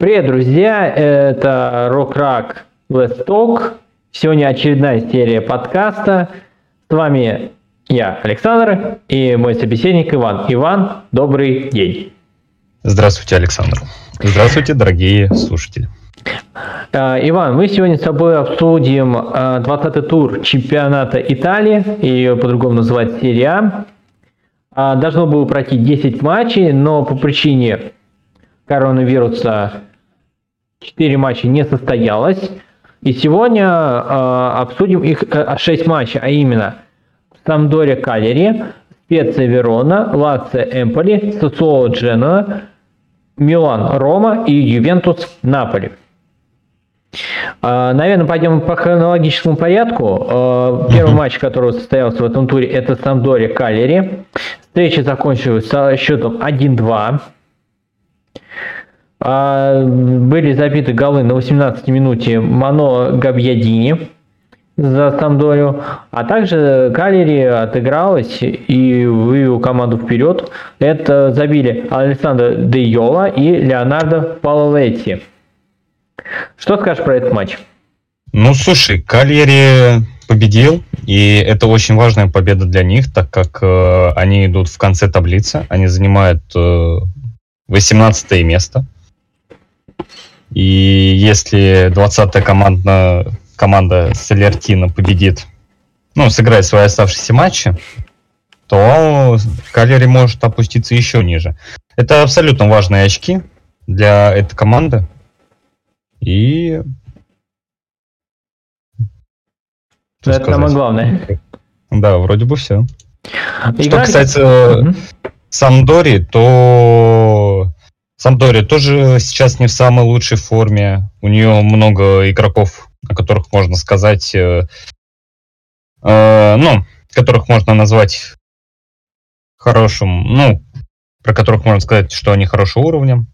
Привет, друзья! Это Rock Rack Let's Talk. Сегодня очередная серия подкаста. С вами я, Александр, и мой собеседник Иван. Иван, добрый день. Здравствуйте, Александр. Здравствуйте, дорогие слушатели. А, Иван, мы сегодня с тобой обсудим 20-й а, тур чемпионата Италии, ее по-другому называют серия А. Должно было пройти 10 матчей, но по причине коронавируса 4 матча не состоялось. И сегодня э, обсудим их э, 6 матчей, а именно Самдория Калери, Специя Верона, Лаце Эмполи, Сосуоло Дженуа, Милан Рома и Ювентус Наполи. Наверное, пойдем по хронологическому порядку. Первый матч, который состоялся в этом туре, это Самдория Калери. Встреча закончилась со счетом 1-2. Были забиты голы на 18 минуте Мано Габьядини за Самдорию, а также Калери отыгралась и вывел команду вперед. Это забили Александр Де Йола и Леонардо Палолетти. Что скажешь про этот матч? Ну, слушай, Кальери победил, и это очень важная победа для них, так как э, они идут в конце таблицы, они занимают э, 18 место. И если 20-я команда, команда Салертина победит, ну, сыграет свои оставшиеся матчи, то Калери может опуститься еще ниже. Это абсолютно важные очки для этой команды. И... Что Это самое главное. Да, вроде бы все. Играли... Что касается угу. Самдори, то Самдори тоже сейчас не в самой лучшей форме. У нее много игроков, о которых можно сказать, э, э, ну, которых можно назвать хорошим, ну, про которых можно сказать, что они хорошего уровня.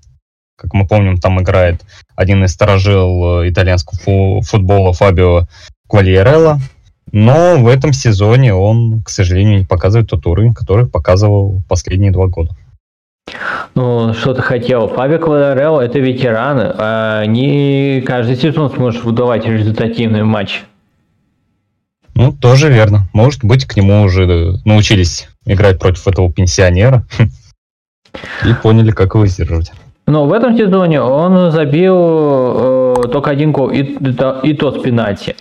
Как мы помним, там играет один из сторожил э, итальянского фу- футбола Фабио Квальерелла. Но в этом сезоне он, к сожалению, не показывает тот уровень, который показывал последние два года. Ну, что ты хотел. Фабио Квадрел – это ветеран. А не каждый сезон сможешь выдавать результативный матч. Ну, тоже верно. Может быть, к нему уже научились играть против этого пенсионера и поняли, как его сдерживать. Но в этом сезоне он забил э, только один гол, и, и то с пенальти.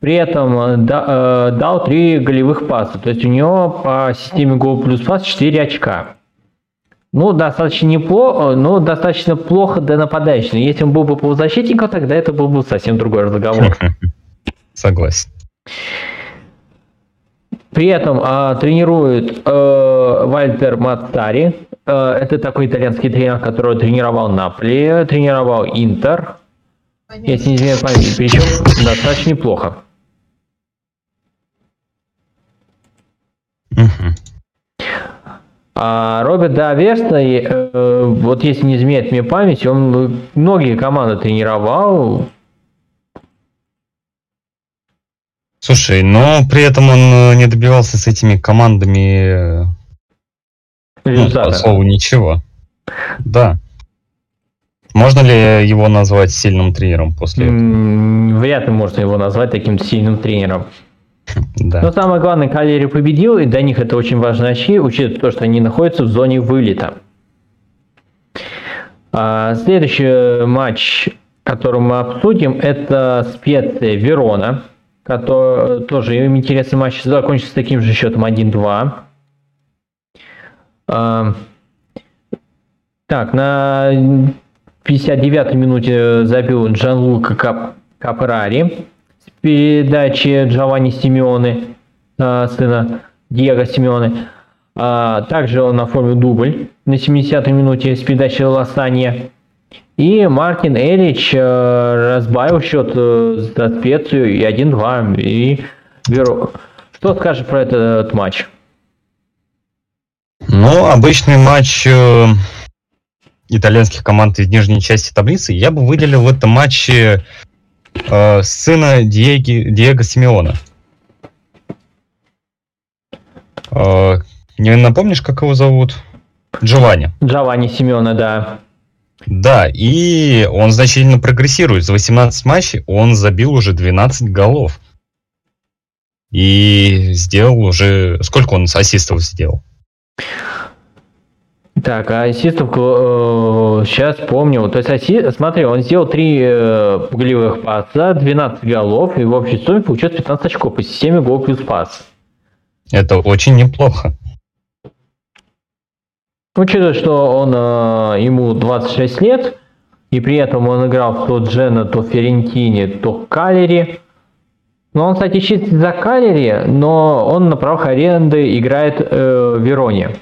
При этом э, да, э, дал три голевых паса. То есть у него по системе гол плюс пас 4 очка. Ну, достаточно неплохо, но достаточно плохо для нападающего. Если он был бы полузащитником, тогда это был бы совсем другой разговор. Согласен. При этом а, тренирует э, Вальтер Мацари. Э, это такой итальянский тренер, который тренировал Наполи, тренировал Интер. Если не изменяю память, причем достаточно неплохо. Uh-huh. А Роберт Давеста, э, вот если не изменяет мне память, он многие команды тренировал. Слушай, но при этом он э, не добивался с этими командами э, ну, по слову ничего. Да. Можно ли его назвать сильным тренером после этого? Вряд ли можно его назвать таким сильным тренером. Да. Но самое главное, Калери победил, и для них это очень важные очки, учитывая то, что они находятся в зоне вылета. А, следующий матч, который мы обсудим, это Специя Верона, который тоже им интересный матч закончился таким же счетом 1-2. А, так, на 59-й минуте забил Джанлука Кап, Капрари передачи Джованни Симеоне, а, сына Диего Симеоне. А, также он оформил дубль на 70-й минуте с передачи Лосанья. И Мартин Эрич э, разбавил счет э, за специю и 1-2. И Веро. Что скажешь про этот матч? Ну, обычный матч э, итальянских команд из нижней части таблицы. Я бы выделил в этом матче э, сына Диеги, Диего Симеона. Э, не напомнишь, как его зовут? Джованни. Джованни Симеона, да. Да, и он значительно прогрессирует. За 18 матчей он забил уже 12 голов. И сделал уже... Сколько он ассистов сделал? Так, а ассистов э, сейчас помню. То есть, асси... смотри, он сделал 3 э, голевых паса, 12 голов, и в общей сумме получилось 15 очков по системе гол плюс пас. Это очень неплохо. Учитывая, что он, э, ему 26 лет, и при этом он играл то Джена, то Ферентини, то Калери. Но он, кстати, чистит за Калери, но он на правах аренды играет э, Вероне.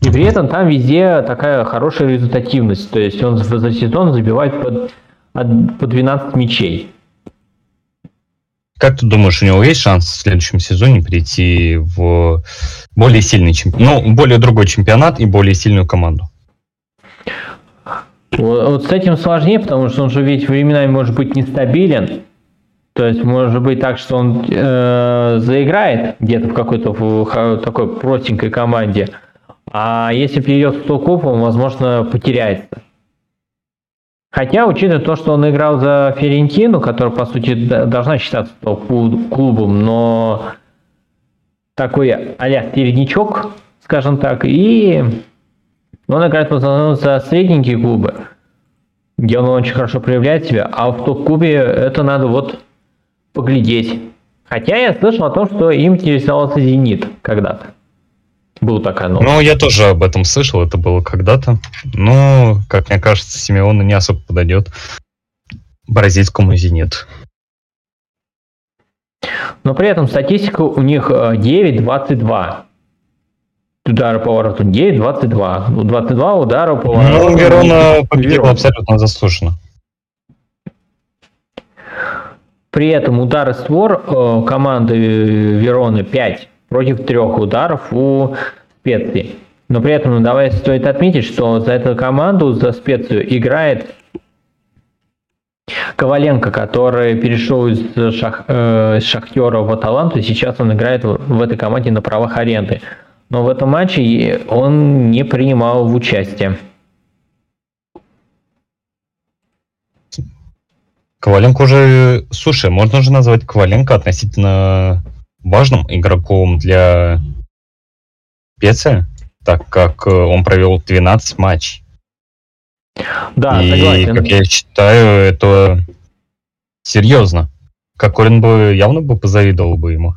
И при этом там везде такая хорошая результативность. То есть он за сезон забивает под, по 12 мячей. Как ты думаешь, у него есть шанс в следующем сезоне прийти в более сильный чемпионат, ну, более другой чемпионат и более сильную команду? Вот, вот с этим сложнее, потому что он же ведь временами может быть нестабилен. То есть может быть так, что он э, заиграет где-то в какой-то в, такой простенькой команде, а если перейдет в топ он, возможно, потеряется. Хотя, учитывая то, что он играл за Ферентину, которая, по сути, должна считаться клубом, но такой а-ля середнячок, скажем так, и он играет в основном за средненькие клубы, где он очень хорошо проявляет себя, а в топ-клубе это надо вот поглядеть. Хотя я слышал о том, что им интересовался «Зенит» когда-то. Было такая новость. Ну, я тоже об этом слышал, это было когда-то. Но, как мне кажется, Симеона не особо подойдет бразильскому «Зенит». Но при этом статистика у них 9-22. Э, удара по вороту 9-22. 22 удара по вороту. Ну, Верона победила абсолютно заслуженно. При этом удары створ э, команды Вероны 5 против трех ударов у специи. Но при этом ну, давай стоит отметить, что за эту команду, за специю играет Коваленко, который перешел из, шах, э, из Шахтера в Аталанту, сейчас он играет в, в этой команде на правах аренды. Но в этом матче он не принимал в участие. Коваленко уже... Слушай, можно же назвать Коваленко относительно важным игроком для Пеца, так как э, он провел 12 матчей. Да, и, согласен. как я считаю, это серьезно. Кокорин бы явно бы позавидовал бы ему.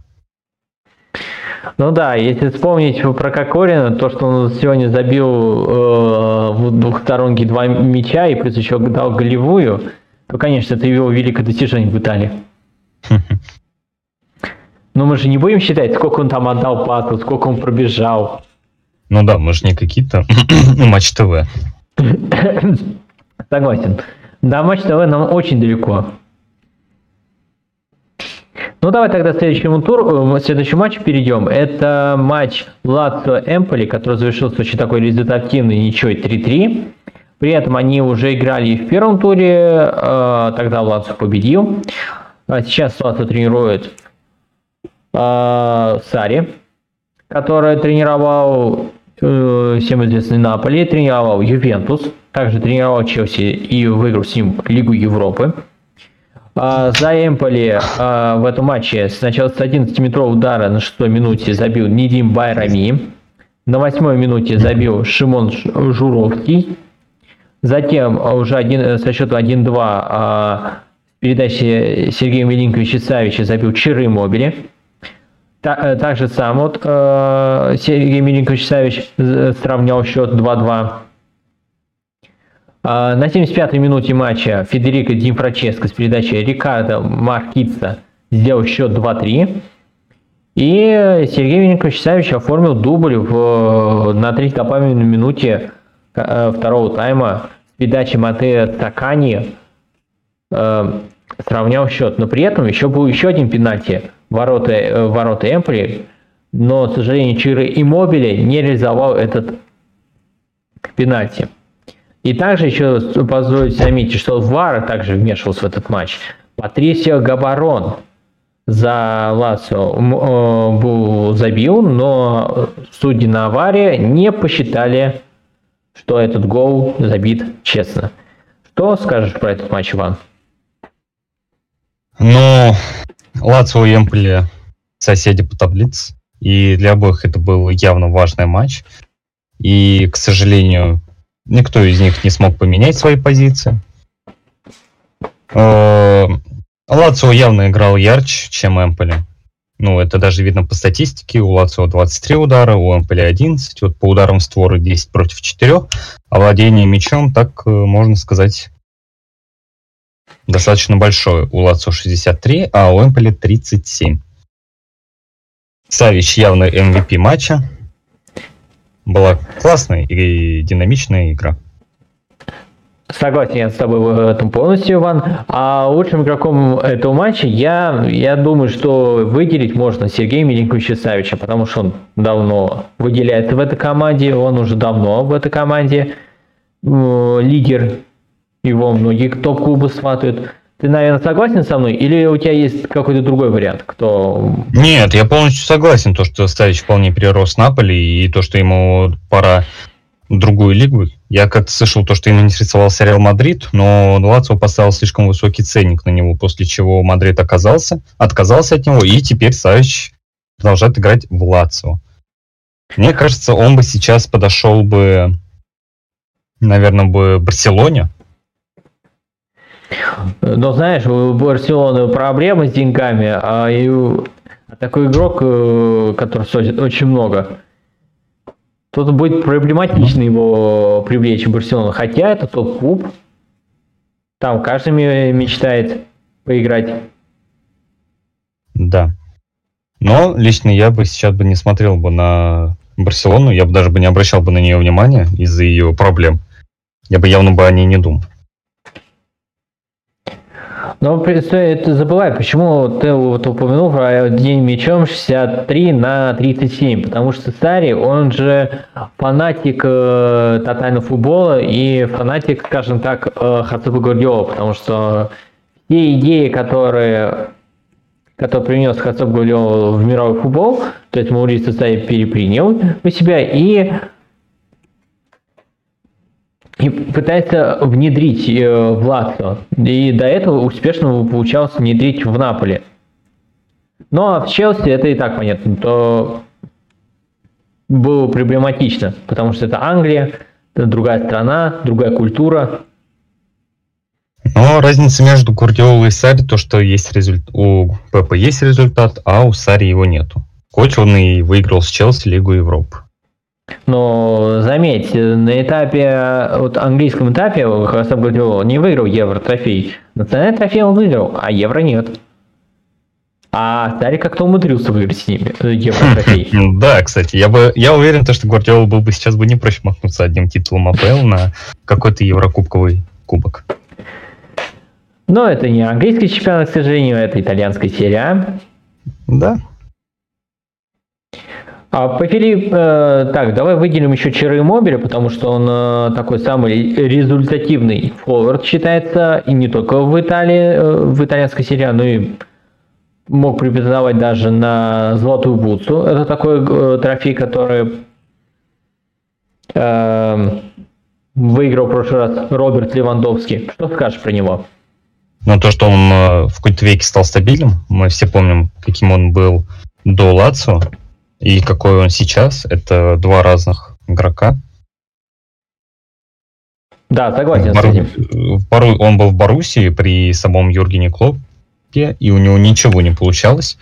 Ну да, если вспомнить про Кокорина, то, что он сегодня забил э, в двухсторонке два мяча и плюс еще дал голевую, то, конечно, это его великое достижение в Италии. Но мы же не будем считать, сколько он там отдал пасов, сколько он пробежал. Ну да, мы же не какие-то Матч ТВ. Согласен. Да, Матч ТВ нам очень далеко. Ну давай тогда следующему туру, э, следующий матч перейдем. Это матч Лацио Эмполи, который завершился очень такой результативный ничего 3-3. При этом они уже играли в первом туре, э, тогда Лацио победил. А сейчас Лацио тренирует э, Сари, который тренировал э, всем известный Наполи, тренировал Ювентус, также тренировал Челси и выиграл с ним Лигу Европы. А, за Эмполи а, в этом матче сначала с 11-метрового удара на 6 минуте забил Нидим Байрами. На 8 минуте забил Шимон Журовский. Затем уже один, со счета 1-2 а, передачи Сергея Милинковича Савича забил Чиры Мобили. Та, так же сам вот э, Сергей Миленкович Савич сравнял счет 2-2. А, на 75-й минуте матча Федерико Димфраческо с передачей Рикардо Маркица сделал счет 2-3. И Сергей Миленкович Савич оформил дубль в, на третьей добавленной минуте э, второго тайма с передачей Матея Такани э, сравнял счет. Но при этом еще был еще один пенальти ворота, э, ворота Эмполи, но, к сожалению, Чиры Иммобили не реализовал этот пенальти. И также еще позвольте заметить, что ВАР также вмешивался в этот матч. Патрисио Габарон за Лацио э, забил, но судьи на аварии не посчитали что этот гол забит честно. Что скажешь про этот матч, Иван? Ну, Лацио и Эмполи соседи по таблице. И для обоих это был явно важный матч. И, к сожалению, никто из них не смог поменять свои позиции. Э, Лацио явно играл ярче, чем Эмполи. Ну, это даже видно по статистике. У Лацио 23 удара, у Эмполи 11. Вот по ударам в створы 10 против 4. А владение мячом, так э, можно сказать, достаточно большое. У Лацио 63, а у Эмполи 37. Савич явно MVP матча. Была классная и динамичная игра. Согласен я с тобой в этом полностью, Иван. А лучшим игроком этого матча я, я думаю, что выделить можно Сергея Миленковича Савича, потому что он давно выделяется в этой команде, он уже давно в этой команде лидер, его многие топ-клубы сватают. Ты, наверное, согласен со мной? Или у тебя есть какой-то другой вариант? Кто... Нет, я полностью согласен. То, что Савич вполне перерос Наполи, и то, что ему пора другую лигу. Я как-то слышал то, что ему интересовался Реал Мадрид, но Лацио поставил слишком высокий ценник на него, после чего Мадрид оказался, отказался от него, и теперь Савич продолжает играть в Лацио. Мне кажется, он бы сейчас подошел бы, наверное, бы Барселоне, но знаешь, у Барселоны проблемы с деньгами, а, и, а такой игрок, э, который стоит очень много, тут будет проблематично его привлечь в Барселону. Хотя это тот клуб, там каждый мечтает поиграть. Да. Но лично я бы сейчас бы не смотрел бы на Барселону, я бы даже бы не обращал бы на нее внимания из-за ее проблем. Я бы явно бы о ней не думал. Но стоит забывать, почему ты вот упомянул про день мечом 63 на 37, потому что Сари, он же фанатик э, тотального футбола и фанатик, скажем так, э, Хацуба Гвардиола, потому что те идеи, которые который принес Хацуп Гвардиола в мировой футбол, то есть Маурисо Сари перепринял у себя и и пытается внедрить э, в Лацио. И до этого успешно получалось внедрить в Наполе. Но в Челси это и так понятно, то было проблематично, потому что это Англия, это другая страна, другая культура. Но разница между Гвардиолой и Сари, то, что есть результ... у Пепа есть результат, а у Сари его нету. Хоть он и выиграл с Челси Лигу Европы. Но заметь, на этапе, вот английском этапе Хасаб Гвардиола не выиграл Евро-трофей. Национальный трофей он выиграл, а Евро нет. А Старик как-то умудрился выиграть с ними э, Евро-трофей. Да, кстати, я бы я уверен, что Гвардиола был бы сейчас бы не проще махнуться одним титулом АПЛ на какой-то Еврокубковый кубок. Но это не английский чемпионат, к сожалению, это итальянская серия. Да, а по Филипп, э, так, давай выделим еще Чиры Мобиля, потому что он э, такой самый результативный форвард считается, и не только в Италии, э, в итальянской серии, но и мог претендовать даже на золотую бутсу. Это такой э, трофей, который э, выиграл в прошлый раз Роберт Левандовский. Что скажешь про него? Ну, то, что он э, в какой-то веке стал стабильным, мы все помним, каким он был до Лацио, и какой он сейчас, это два разных игрока. Да, согласен Бару... с этим. Бару... Он был в Боруссии при самом Юргене Клопе, и у него ничего не получалось.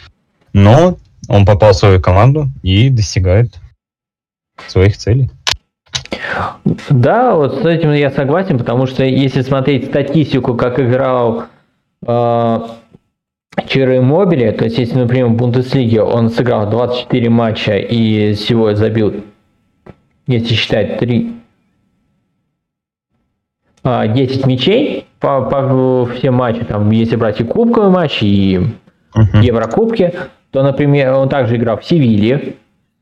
Но он попал в свою команду и достигает своих целей. Да, вот с этим я согласен, потому что если смотреть статистику, как играл э, Чиро Мобили, то есть если, например, в Бундеслиге он сыграл 24 матча и всего забил, если считать 3, 10 а, мячей по, по всем матчам, там, если брать и кубковые матчи, и uh-huh. Еврокубки, то, например, он также играл в Севилье,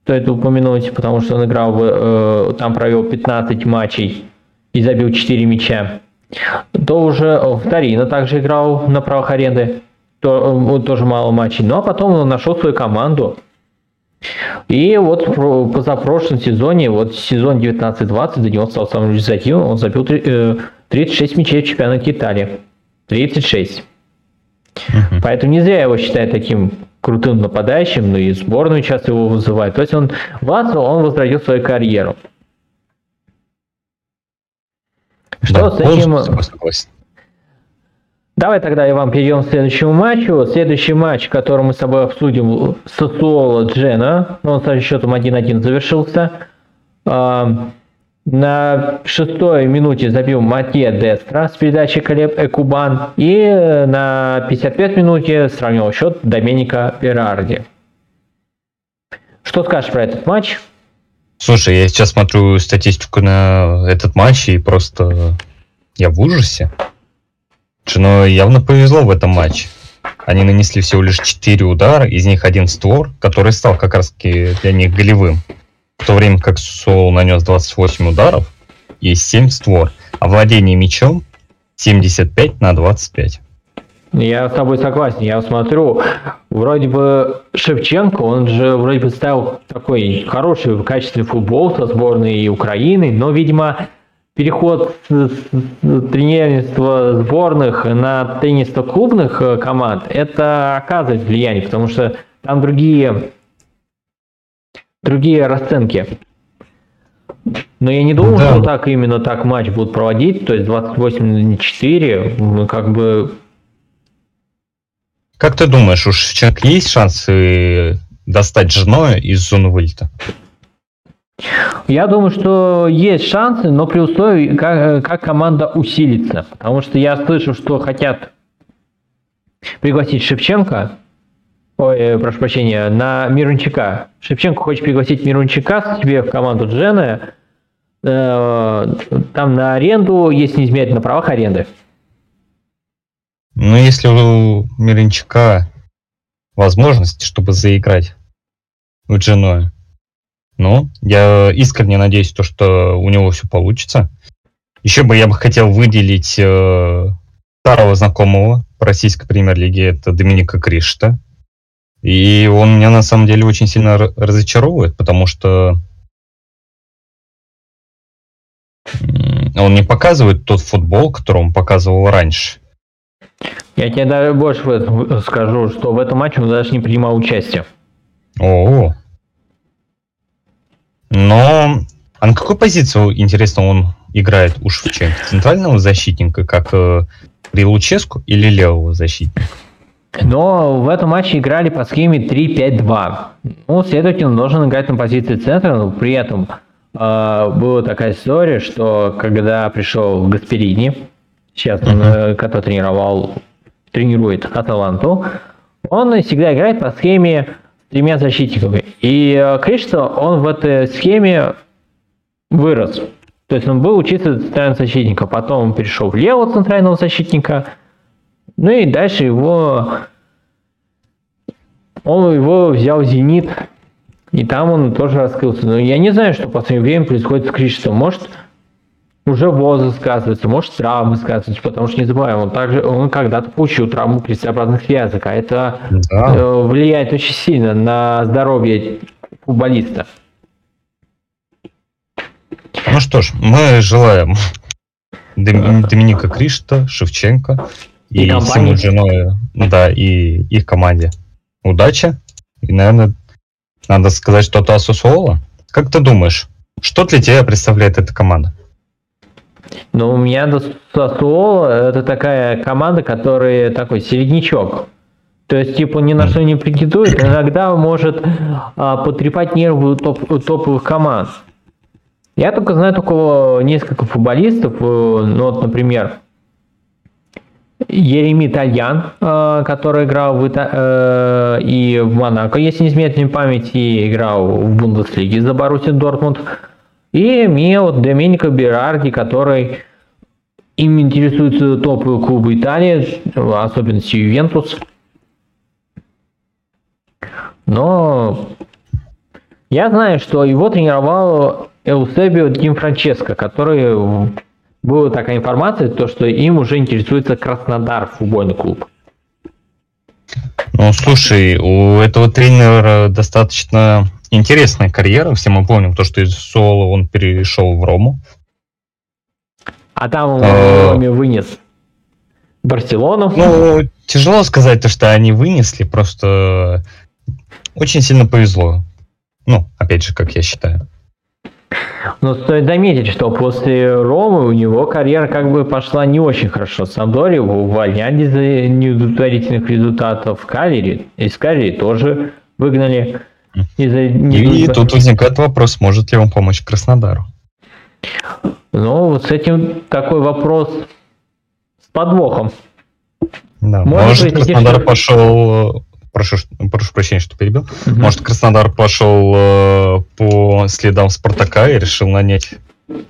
стоит упомянуть, потому что он играл, в, э, там провел 15 матчей и забил 4 мяча. То уже в Торино также играл на правах аренды то, тоже мало матчей. Ну а потом он нашел свою команду. И вот в позапрошлом сезоне, вот сезон 19-20, до него стал самым результативным, он забил 36 э, мячей в чемпионате Италии. 36. Угу. Поэтому не зря его считают таким крутым нападающим, но и сборную часто его вызывают. То есть он в Лацио, он возродил свою карьеру. Что да, с этим... Давай тогда, Иван, перейдем к следующему матчу. Следующий матч, который мы с тобой обсудим, Сосуола Джена. Он со счетом 1-1 завершился. А, на шестой минуте забил Матье Дестра с передачи Калеб Экубан. И на 55 минуте сравнил счет Доменика Перарди. Что скажешь про этот матч? Слушай, я сейчас смотрю статистику на этот матч и просто я в ужасе. Но явно повезло в этом матче. Они нанесли всего лишь 4 удара, из них один створ, который стал как раз для них голевым. В то время как Сол нанес 28 ударов и 7 створ. А владение мячом 75 на 25. Я с тобой согласен. Я смотрю, вроде бы Шевченко, он же вроде бы ставил такой хороший качественный футбол со сборной Украины, но, видимо, переход с, тренерства сборных на тренерство клубных э, команд, это оказывает влияние, потому что там другие, другие расценки. Но я не думал, да. что так именно так матч будут проводить, то есть 28 на 4, мы как бы... Как ты думаешь, у Шевченко есть шансы достать женой из зоны вылета? Я думаю, что есть шансы, но при условии, как, как команда усилится. Потому что я слышу, что хотят пригласить Шевченко, ой, э, прошу прощения, на Мирончика. Шевченко хочет пригласить Мирончика себе в команду Джена, э, там на аренду, если не изменять на правах аренды. Ну, если у Мирончика возможность, чтобы заиграть в Дженоя, ну, я искренне надеюсь, то, что у него все получится. Еще бы я бы хотел выделить э, старого знакомого по российской премьер-лиге, это Доминика Кришта. И он меня на самом деле очень сильно разочаровывает, потому что он не показывает тот футбол, который он показывал раньше. Я тебе даже больше скажу, что в этом матче он даже не принимал участие. О, но а на какую позицию, интересно, он играет у Шевченко? Центрального защитника, как э, при Луческу, или левого защитника? Но в этом матче играли по схеме 3-5-2. Ну, следовательно, он должен играть на позиции центра, но при этом э, была такая история, что когда пришел Гасперини, сейчас он, uh-huh. который тренировал, тренирует Аталанту, он всегда играет по схеме тремя защитниками. И э, Кришта, он в этой схеме вырос. То есть он был учиться центрального защитника, потом он перешел в левого центрального защитника, ну и дальше его он его взял Зенит, и там он тоже раскрылся. Но я не знаю, что в последнее время происходит с Кришем. Может, уже возраст сказывается, может травмы сказываются, потому что не забываем, он также он когда-то получил травму крестообразных связок, а это да. Э, влияет очень сильно на здоровье футболиста. Ну что ж, мы желаем Доминика Кришта, Шевченко и, и Симу Джиной, да, и их команде удачи. И, наверное, надо сказать что-то о Сусуола. Как ты думаешь, что для тебя представляет эта команда? Но у меня Сосуоло это такая команда, которая такой середнячок. То есть, типа, ни на что не претендует, иногда может а, потрепать нервы топ, топовых команд. Я только знаю только несколько футболистов, э, ну вот, например, Ереми Тальян, э, который играл в Ита... Э, и в Монако, если не изменять мне память, и играл в Бундеслиге за Боруссию Дортмунд. И имел Доменико Берарди, который им интересуются топовые клубы Италии, особенно Ювентус. Но я знаю, что его тренировал Эусебио Дим Франческо, который была такая информация, то, что им уже интересуется Краснодар, футбольный клуб. Ну, слушай, у этого тренера достаточно интересная карьера. Все мы помним то, что из Соло он перешел в Рому. А там он а... вынес Барселону. Ну, тяжело сказать то, что они вынесли, просто очень сильно повезло. Ну, опять же, как я считаю. Но стоит заметить, что после Ромы у него карьера как бы пошла не очень хорошо. Самдори его увольняли за неудовлетворительных результатов. Калери, из Калери тоже выгнали. Из-за И тут возникает вопрос, может ли он помочь Краснодару? Ну, вот с этим такой вопрос с подвохом. Да, может, может Краснодар что... пошел прошу, прошу прощения, что перебил. Угу. Может, Краснодар пошел э, по следам Спартака и решил нанять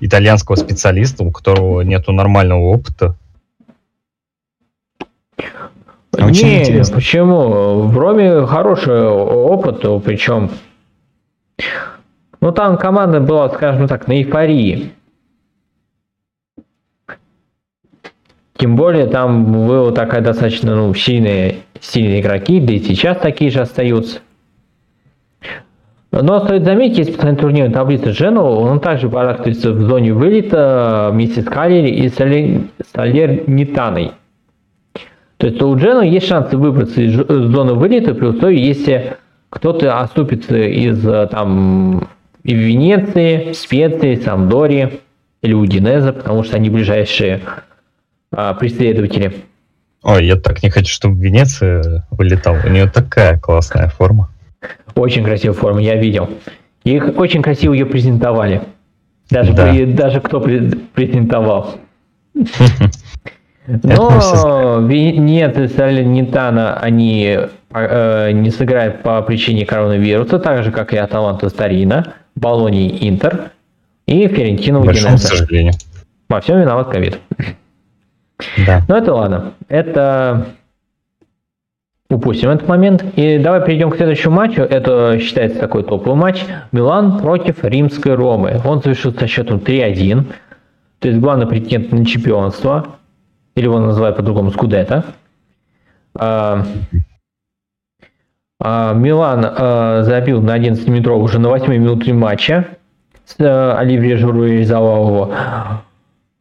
итальянского специалиста, у которого нету нормального опыта. Очень Не, интересно. почему? В Роме хороший опыт, причем ну там команда была, скажем так, на эйфории. Тем более там было такая достаточно ну, сильные, сильные игроки, да и сейчас такие же остаются. Но стоит заметить, если посмотреть турнирную таблицу Джену, он также барахтается в зоне вылета вместе с Калери и Салернитаной. То есть у Джену есть шансы выбраться из зоны вылета при условии, если кто-то оступится из там и Венеции, Специи, Самдори или Удинеза, потому что они ближайшие а, преследователи. Ой, я так не хочу, чтобы в Венеции вылетал. У нее такая классная форма. Очень красивая форма, я видел. Их очень красиво ее презентовали. Даже, да. при, даже кто презентовал. Но Венеция и Салернитана они э, не сыграют по причине коронавируса, так же, как и Аталанта Старина, Болоний Интер и Ферентино Удинеза. к сожалению. Во всем виноват ковид. Да. Но это ладно. Это упустим этот момент. И давай перейдем к следующему матчу. Это считается такой топовый матч. Милан против Римской Ромы. Он завершился со счетом 3-1. То есть главный претендент на чемпионство. Или его называют по-другому Скудета. А, а, Милан а, забил на 11 метров уже на 8 минуте матча. С, а, Оливье Журу реализовал его.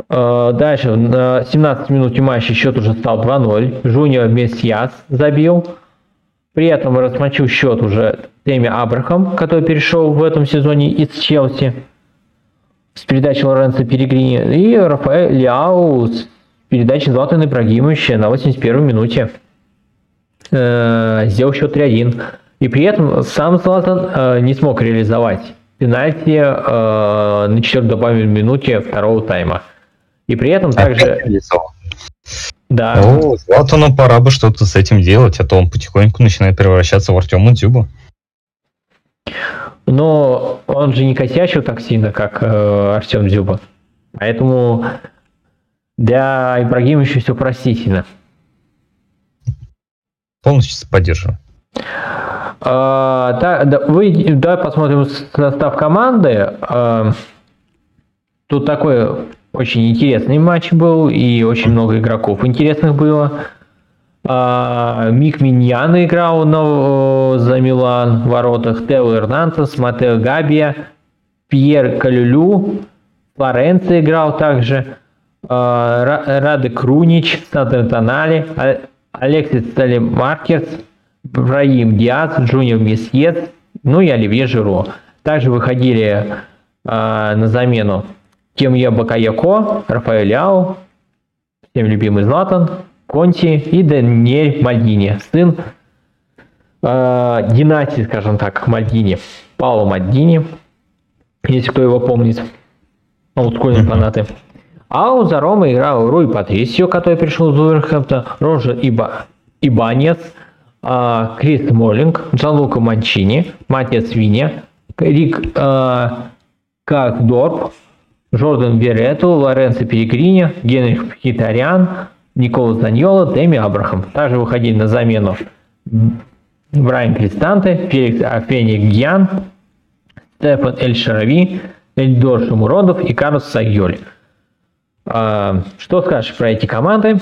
Э, дальше, на 17 минуте матча счет уже стал 2-0. Жуниор Месьяс забил. При этом размочил счет уже Теми Абрахам, который перешел в этом сезоне из Челси с передачи Лоренцо Перегрини. И Рафаэль Ляу с передачи Златана Ибрагимовича на 81 минуте э, сделал счет 3-1. И при этом сам Златан э, не смог реализовать пенальти э, на 4 добавленной минуте второго тайма. И при этом также... Да. Ну, Златану пора бы что-то с этим делать, а то он потихоньку начинает превращаться в Артема Дзюба. Но он же не косячил так сильно, как э, Артем Дзюба. Поэтому для Ибрагимовича все простительно. Полностью поддерживаю. А, да, да, вы, давай посмотрим состав команды. А, тут такой очень интересный матч был, и очень много игроков интересных было. А, Мик Миньян играл на, за Милан в воротах, Тео Эрнантес, Матео Габия, Пьер Калюлю, Флоренци играл также, а, Раде Крунич, Сандро Тонали, а, Алексис Салемакерс, Браим Диас, Джуниор Мессиас, ну и Оливье Жиро. Также выходили а, на замену Тьемуэ Бакайоко, Рафаэль Ляо, всем любимый Златан, Конти и Даниэль Мальдини, сын э, династии, скажем так, Мальдини, Пауло Мальдини, если кто его помнит, олдскульные фанаты. А у Зарома играл Руй Патрисио, который пришел из Уверхэмптона, Рожер Иба, Ибанец, э, Крис Моллинг, Джанлука Манчини, Матиас Виня, Рик э, Кахдорп, Жордан Верету, Лоренцо Перегрини, Генрих Хитарян, Никола Заньола, Дэми Абрахам. Также выходили на замену Брайан Кристанте, Феликс Афени Стефан Эль Шарави, Эльдор Шумуродов и Карлос Сайоли. А, что скажешь про эти команды?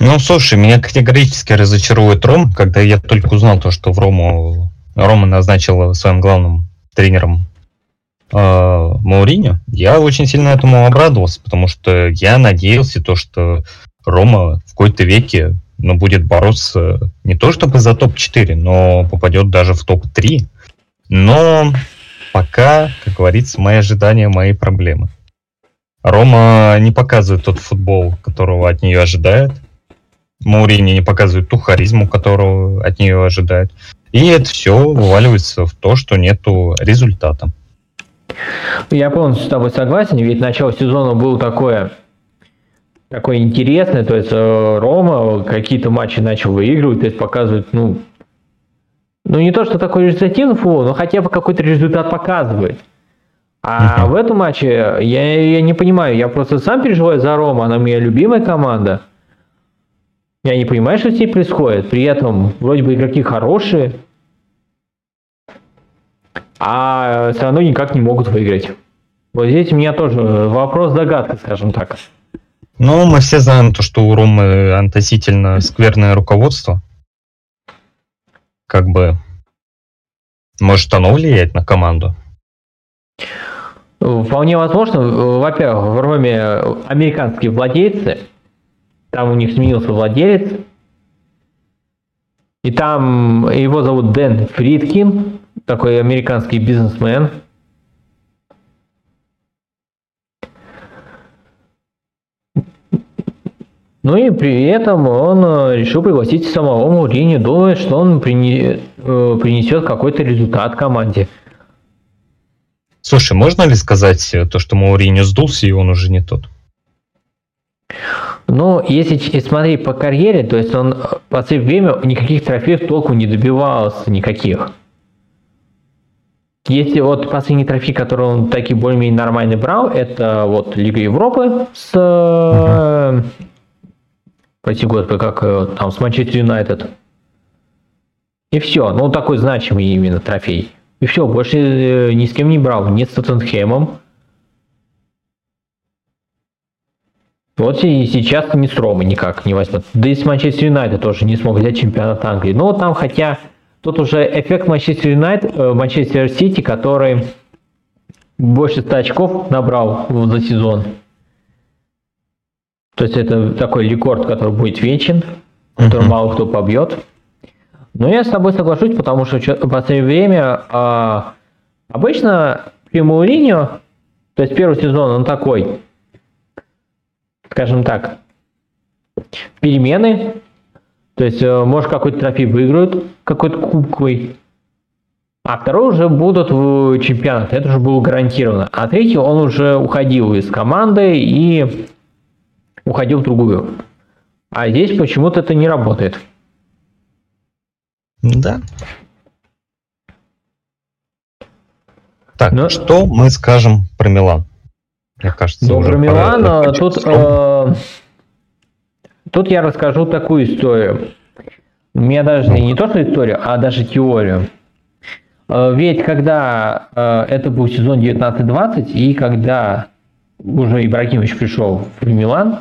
Ну, слушай, меня категорически разочарует Ром, когда я только узнал то, что в Рому Рома назначил своим главным тренером Мауриню, я очень сильно этому обрадовался, потому что я надеялся то, что Рома в какой-то веке ну, будет бороться не то чтобы за топ-4, но попадет даже в топ-3. Но пока, как говорится, мои ожидания, мои проблемы. Рома не показывает тот футбол, которого от нее ожидает. Маурини не показывает ту харизму, которую от нее ожидает. И это все вываливается в то, что нету результата. Я полностью с тобой согласен, ведь начало сезона было такое, такое интересное, то есть э, Рома какие-то матчи начал выигрывать, то есть показывает, ну, ну не то, что такой результативный футбол, но хотя бы какой-то результат показывает. А в этом матче я, я не понимаю, я просто сам переживаю за Рому, она моя любимая команда. Я не понимаю, что с ней происходит. При этом вроде бы игроки хорошие, а все равно никак не могут выиграть. Вот здесь у меня тоже вопрос-загадка, скажем так. Ну, мы все знаем то, что у Ромы относительно скверное руководство. Как бы, может оно влиять на команду? Вполне возможно. Во-первых, в Роме американские владельцы, там у них сменился владелец, и там его зовут Дэн Фридкин, такой американский бизнесмен. Ну и при этом он э, решил пригласить самого Мурини, думая, что он э, принесет какой-то результат команде. Слушай, можно ли сказать э, то, что Мауриньо сдулся, и он уже не тот? Ну, если смотреть по карьере, то есть он в последнее время никаких трофеев толку не добивался, никаких. Если вот последний трофей, который он таки более-менее нормально брал, это вот Лига Европы с uh-huh. Прости господи, как э, там с Манчестер Юнайтед. И все. Ну, такой значимый именно трофей. И все, больше э, ни с кем не брал. Нет с Тоттенхэмом. Вот и сейчас ни с Ромой никак не возьмет. Да и с Манчестер Юнайтед тоже не смог взять чемпионат Англии. Но там хотя тут уже эффект Манчестер Юнайтед, э, Манчестер Сити, который больше 100 очков набрал за сезон. То есть это такой рекорд, который будет вечен, который uh-huh. мало кто побьет. Но я с тобой соглашусь, потому что в последнее время а, обычно при Мауриньо, то есть первый сезон, он такой, скажем так, перемены, то есть э, может какой-то трофей выиграют, какой-то кубковый, а второй уже будут в чемпионат, это уже было гарантировано. А третий он уже уходил из команды и уходил в другую. А здесь почему-то это не работает. Да. Так, Но... что мы скажем про Милан? Мне кажется, ну, уже про Милан тут, э, тут я расскажу такую историю. У меня даже не то что историю, а даже теорию. Э, ведь когда э, это был сезон 19-20, и когда уже Ибрагимович пришел в Милан,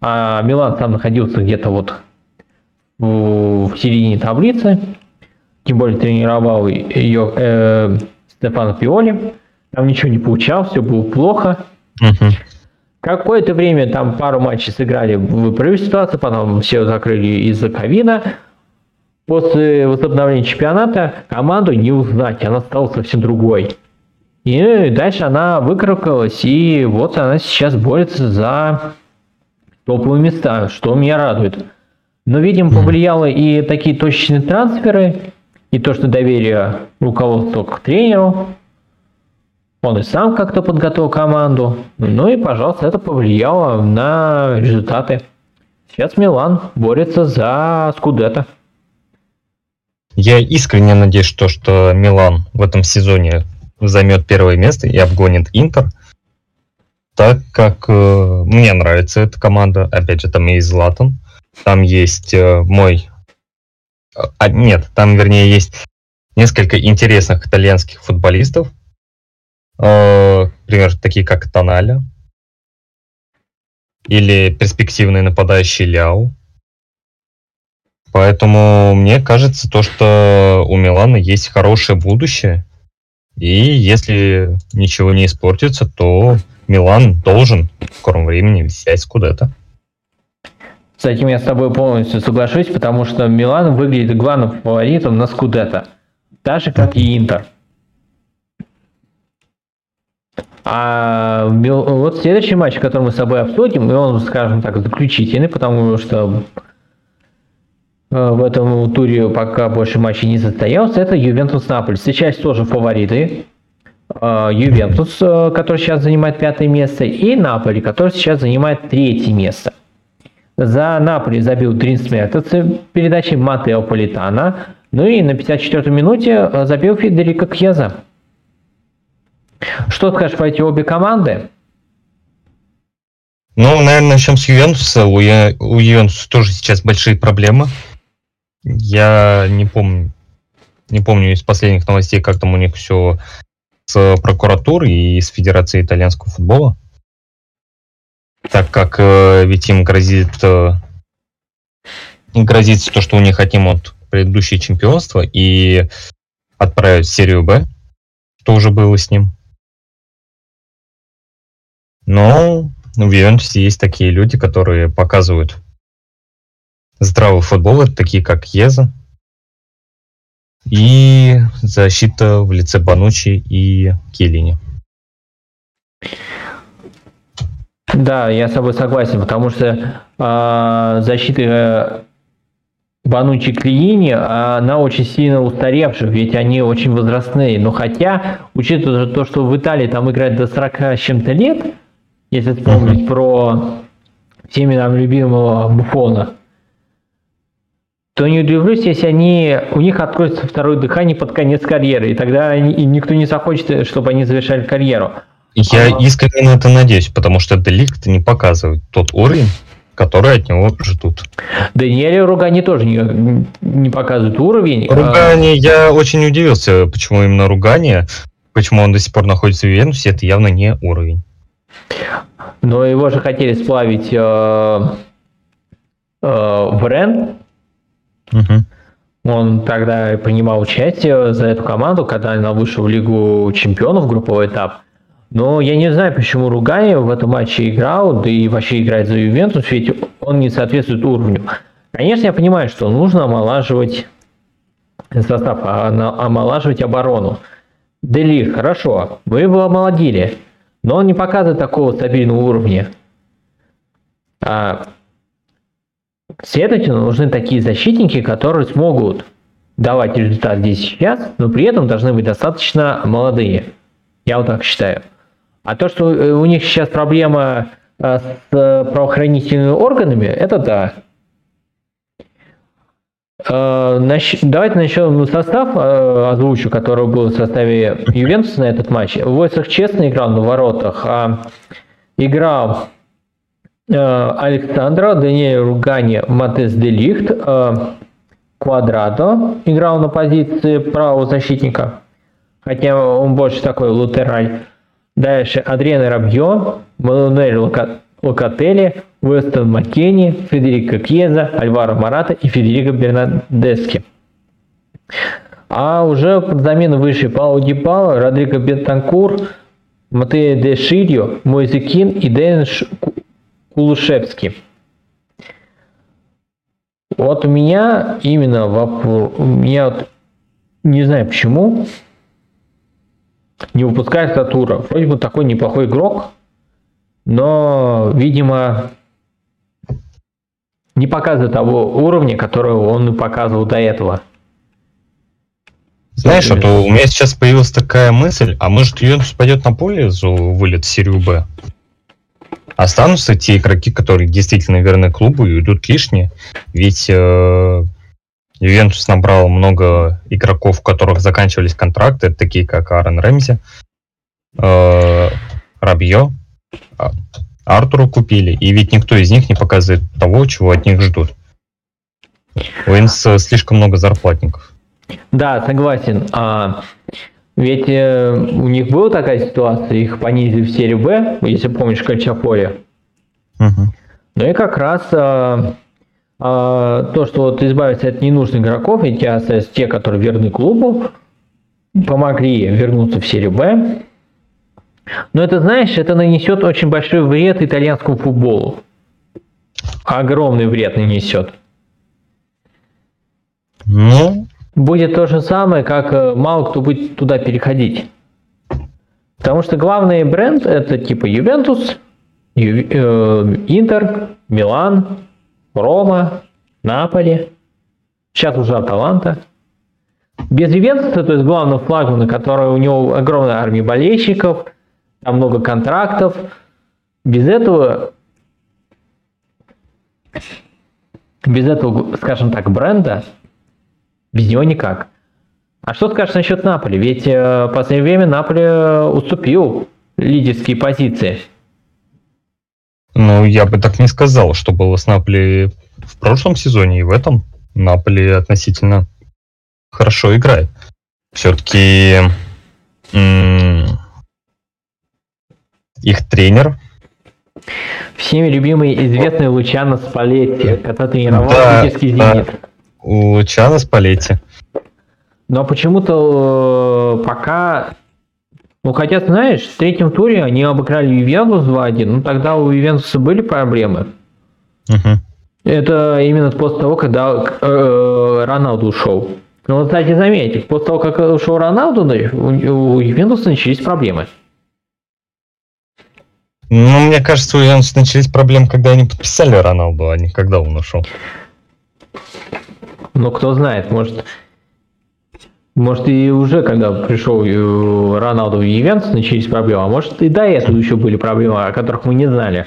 а Милан там находился где-то вот в, середине таблицы, тем более тренировал ее э, Стефано Пиоли, там ничего не получалось, все было плохо. uh Какое-то время там пару матчей сыграли в первой ситуации, потом все закрыли из-за ковида. После возобновления чемпионата команду не узнать, она стала совсем другой. И дальше она выкарабкалась, и вот она сейчас борется за топовые места, что меня радует. Но, видимо, повлияло и такие точечные трансферы, и то, что доверие руководства к тренеру. Он и сам как-то подготовил команду. Ну и, пожалуйста, это повлияло на результаты. Сейчас Милан борется за Скудетто. Я искренне надеюсь, что, что Милан в этом сезоне займет первое место и обгонит Интер так как э, мне нравится эта команда. Опять же, там есть Златан, там есть э, мой... А, нет, там, вернее, есть несколько интересных итальянских футболистов. Э, например, такие как Тоналя. Или перспективный нападающий Ляо. Поэтому мне кажется, то, что у Милана есть хорошее будущее. И если ничего не испортится, то Милан должен в скором времени взять Скудетто. С этим я с тобой полностью соглашусь, потому что Милан выглядит главным фаворитом на Скудетто. Так же, как и Интер. А вот следующий матч, который мы с тобой обсудим, и он, скажем так, заключительный, потому что э, в этом туре пока больше матчей не состоялся, это Ювентус Наполь. Сейчас тоже фавориты. Э, Ювентус, э, который сейчас занимает пятое место, и Наполи, который сейчас занимает третье место. За Наполи забил Дринс Мертец передачей Матео Политана. Ну и на 54-й минуте забил Федерико Кьяза. Что скажешь про эти обе команды? Ну, наверное, начнем с Ювентуса. У, Я... у Ювентуса тоже сейчас большие проблемы. Я не помню, не помню из последних новостей, как там у них все с прокуратурой и с Федерацией итальянского футбола. Так как э, ведь им грозит э, грозится то, что у них отнимут предыдущее чемпионство и отправят в серию Б, что уже было с ним. Но в Ювентусе есть такие люди, которые показывают здравый футбол, это такие как Еза и защита в лице Банучи и Келлини. Да, я с тобой согласен, потому что э, защита Банучи Клиини, она очень сильно устаревшая, ведь они очень возрастные. Но хотя, учитывая то, что в Италии там играют до 40 с чем-то лет, если вспомнить про всеми нам любимого Буфона, то не удивлюсь, если они, у них откроется второе дыхание под конец карьеры, и тогда они, и никто не захочет, чтобы они завершали карьеру. Я а... искренне на это надеюсь, потому что Деликт не показывает тот уровень, который от него ждут. Даниэле Ругани тоже не, не показывает уровень. А Ругани, а... я очень удивился, почему именно Ругани, почему он до сих пор находится в Венусе, это явно не уровень. Но его же хотели сплавить э, э, в Рен. Угу. Он тогда принимал участие за эту команду, когда она вышла в Лигу чемпионов, групповой этап. Но я не знаю, почему Ругай в этом матче играл, да и вообще играет за Ювентус, ведь он не соответствует уровню. Конечно, я понимаю, что нужно омолаживать состав, а омолаживать оборону. Дели, хорошо, вы его омолодили но он не показывает такого стабильного уровня. А, следовательно, нужны такие защитники, которые смогут давать результат здесь сейчас, но при этом должны быть достаточно молодые. Я вот так считаю. А то, что э, у них сейчас проблема э, с правоохранительными органами, это да. Э, давайте начнем состав, э, озвучу, который был в составе Ювентуса на этот матч. Войцех честно играл на воротах, а играл э, Александра, Даниэль Ругани, Матес Делихт, Квадрадо играл на позиции правого защитника, хотя он больше такой латераль. Дальше Адриан Рабьо, Мануэль Локотели, Уэстон Маккенни, Федерико Кьеза, Альваро Марата и Федерико Бернадески. А уже под замену вышли Пауло Дипало, Родриго Бентанкур, Матея Де Шильо, Мойзекин и Дэн Кулушевский. Вот у меня именно вопрос, у меня вот, не знаю почему, не выпускает Татура. Вроде бы такой неплохой игрок, но, видимо, не показывает того уровня, которого он показывал до этого. Знаешь, вот у меня сейчас появилась такая мысль, а может Ювентус пойдет на пользу вылет в серию Б? Останутся те игроки, которые действительно верны клубу и идут лишние, ведь э, Ювентус набрал много игроков, у которых заканчивались контракты, такие как Аарон Рэмзи, э, Рабье, а, Артуру купили, и ведь никто из них не показывает того, чего от них ждут. У Инс слишком много зарплатников. Да, согласен. А, ведь э, у них была такая ситуация, их понизили в серию Б, если помнишь, Кальчаполе. Угу. Ну и как раз а, а, то, что вот избавиться от ненужных игроков, и те те, которые верны клубу, помогли вернуться в серию Б. Но это, знаешь, это нанесет очень большой вред итальянскому футболу. Огромный вред нанесет. Ну? Будет то же самое, как э, мало кто будет туда переходить. Потому что главный бренд это типа Ювентус, Ю, э, Интер, Милан, Рома, Наполи, сейчас уже Аталанта. Без Ювентуса, то есть главного флагмана, который у него огромная армия болельщиков, там много контрактов, без этого, без этого, скажем так, бренда, без него никак. А что скажешь насчет Наполи? Ведь э, в последнее время Наполи э, уступил лидерские позиции. Ну, я бы так не сказал, что было с Наполи в прошлом сезоне и в этом. Наполи относительно хорошо играет. Все-таки их тренер. Всеми любимый известный Лучано Спалетти, который тренировал да, питерский «Зенит». Да. Лучано Спалетти. Но почему-то э, пока... Ну, хотя, знаешь, в третьем туре они обыграли Ювентус 2-1, ну, тогда у Ювентуса были проблемы. Угу. Это именно после того, когда э, Роналду ушел. Но, кстати, заметьте, после того, как ушел Роналду, у, у Ювентуса начались проблемы. Ну, мне кажется, у Ювентуса начались проблемы, когда они подписали Роналду, а не когда он ушел. Ну, кто знает, может, может и уже, когда пришел э, Роналду в Ювентус, начались проблемы, а может и до этого еще были проблемы, о которых мы не знали.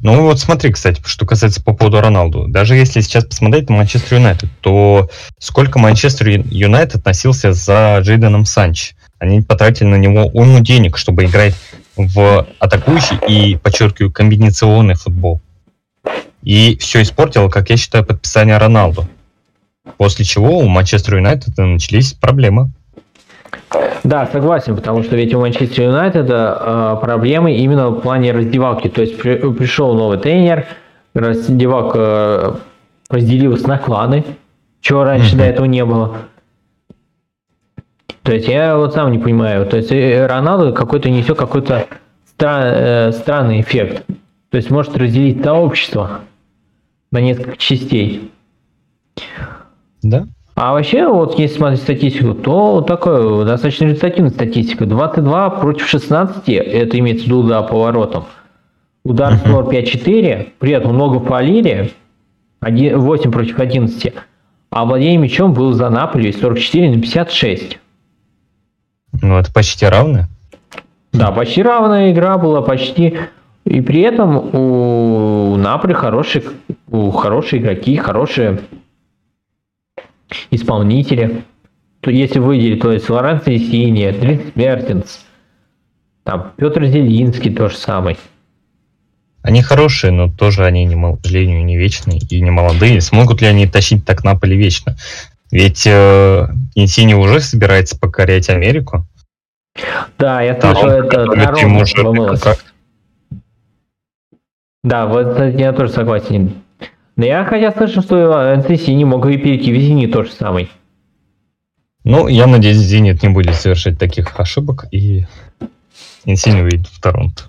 Ну вот смотри, кстати, что касается по поводу Роналду. Даже если сейчас посмотреть на Манчестер Юнайтед, то сколько Манчестер Юнайтед относился за Джейденом Санч? Они потратили на него уйму денег, чтобы играть в атакующий и, подчеркиваю, комбинационный футбол. И все испортило, как я считаю, подписание Роналду. После чего у Манчестер Юнайтед начались проблемы. Да, согласен, потому что ведь у Манчестер Юнайтеда э, проблемы именно в плане раздевалки. То есть при, пришел новый тренер, раздевалка э, разделилась на кланы, чего раньше mm-hmm. до этого не было. То есть я вот сам не понимаю. То есть э, Роналду какой-то несет какой-то стра- э, странный эффект. То есть может разделить сообщество на несколько частей. Да? А вообще, вот если смотреть статистику, то такое достаточно результативная статистика. 22 против 16, это имеется в виду удар поворотом. Удар uh-huh. 5-4, при этом много полили, 8 против 11. А владение мячом был за Наполи 44 на 56. Ну, это почти равно. Да, почти равная игра была, почти. И при этом у Наполи хорошие, у хорошие игроки, хорошие исполнители. То, если выделить, то есть Лоренцо Синия, Дрис Мертенс, там Петр Зелинский тоже самый. Они хорошие, но тоже они, не, к сожалению, не вечные и не молодые. Смогут ли они тащить так Наполи вечно? Ведь э, Инсини уже собирается покорять Америку. Да, я слышал, это на Да, вот я тоже согласен. Но я хотя слышал, что NCC не мог и перейти в Зенит тоже самый. Ну, я надеюсь, Зенит не будет совершать таких ошибок и Инсини выйдет в Торонто.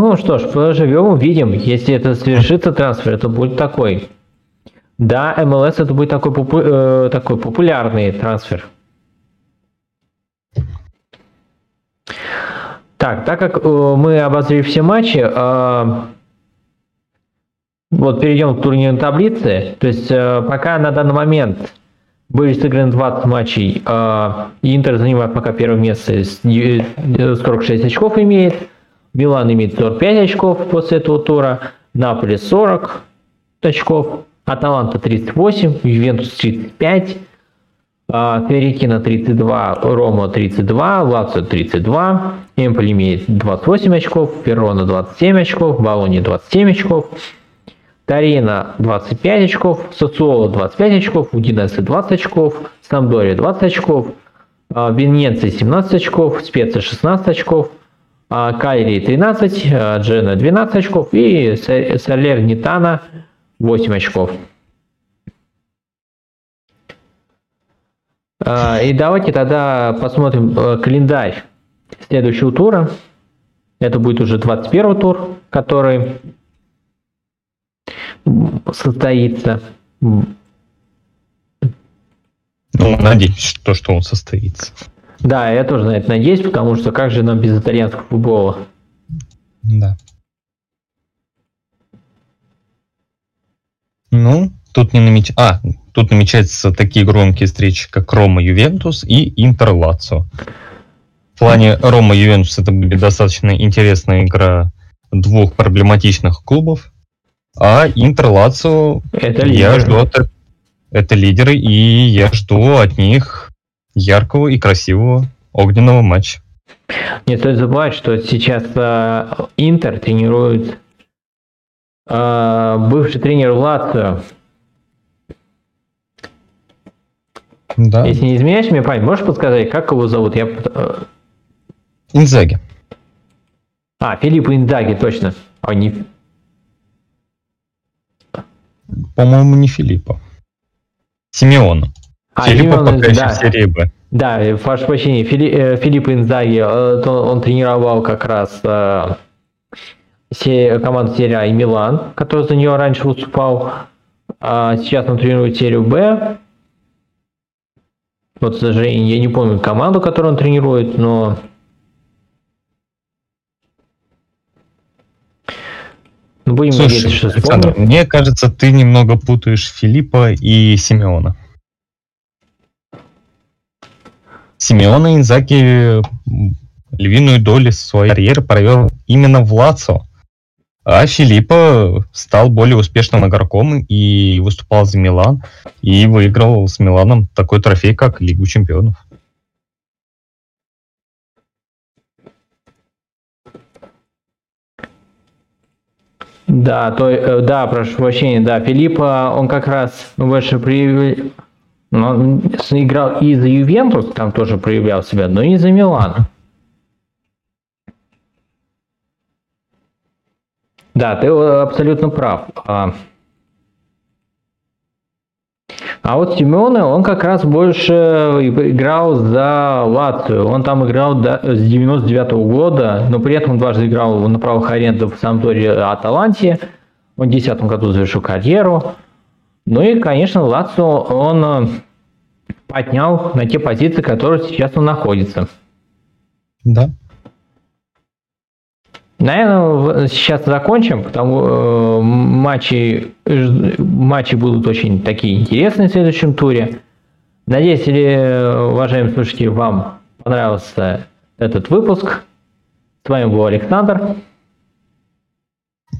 Ну что ж, поживем, увидим. Если это совершится трансфер, это будет такой. Да, МЛС это будет такой, попу- э, такой популярный трансфер. Так, так как э, мы обозрели все матчи, э, вот перейдем к турнирной таблице. То есть э, пока на данный момент были сыграны 20 матчей, э, Интер занимает пока первое место, 46 очков имеет, Милан имеет 45 очков после этого тура, Наполе 40 очков, Аталанта 38, Ювентус 35, Ферикина 32, Рома 32, Лацио 32, Эмполь имеет 28 очков, Верона 27 очков, Болония 27 очков, Тарина 25 очков, Социола 25 очков, Удинесы 20 очков, Самдория 20 очков, Венеция 17 очков, Специя 16 очков, а Кайри 13, а Джена 12 очков и Солер Нитана 8 очков. А, и давайте тогда посмотрим э, календарь следующего тура. Это будет уже 21 тур, который состоится. Ну, надеюсь, что, что он состоится. Да, я тоже на это надеюсь, потому что как же нам без итальянского футбола? Да. Ну, тут не намеч... А, тут намечаются такие громкие встречи, как Рома Ювентус и Интер Лацо. В плане Рома Ювентус это будет достаточно интересная игра двух проблематичных клубов, а Интер Лацо это я жду от... это лидеры, и я жду от них яркого и красивого огненного матча. Не стоит забывать, что сейчас э, Интер тренирует э, бывший тренер Лацио. Да. Если не изменяешь мне память, можешь подсказать, как его зовут? Я... Э, Инзаги. А, Филипп Инзаги, точно. А, не... По-моему, не Филиппа. Симеона. А, Филиппа Симеона, пока да. еще Б. Да, прошу прощения, Фили, э, Филипп Инзаги, э, он тренировал как раз э, команду серии А и Милан, который за нее раньше выступал. А сейчас он тренирует серию Б. Вот, к сожалению, я не помню команду, которую он тренирует, но Ну, будем Слушай, надеяться, что Александр, вспомню. мне кажется, ты немного путаешь Филиппа и Симеона. Симеона Инзаки львиную долю своей карьеры провел именно в Лацо. А Филиппа стал более успешным игроком и выступал за Милан. И выиграл с Миланом такой трофей, как Лигу чемпионов. Да, то, э, да, прошу прощения, да, Филиппа, он как раз больше проявил, он играл и за Ювентус, там тоже проявлял себя, но и за Милан. Да, ты э, абсолютно прав. А, а вот Симеоне, он как раз больше играл за Лацию. Он там играл до, с 99 -го года, но при этом дважды играл на правах аренды в Самторе Аталанте. Он в 2010 году завершил карьеру. Ну и, конечно, Лацио он э, поднял на те позиции, которые сейчас он находится. Да. Наверное, сейчас закончим, потому э, матчи, матчи будут очень такие интересные в следующем туре. Надеюсь, ли, уважаемые слушатели, вам понравился этот выпуск. С вами был Александр.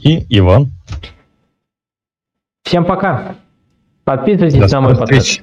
И Иван. Всем пока. Подписывайтесь на мой подкаст.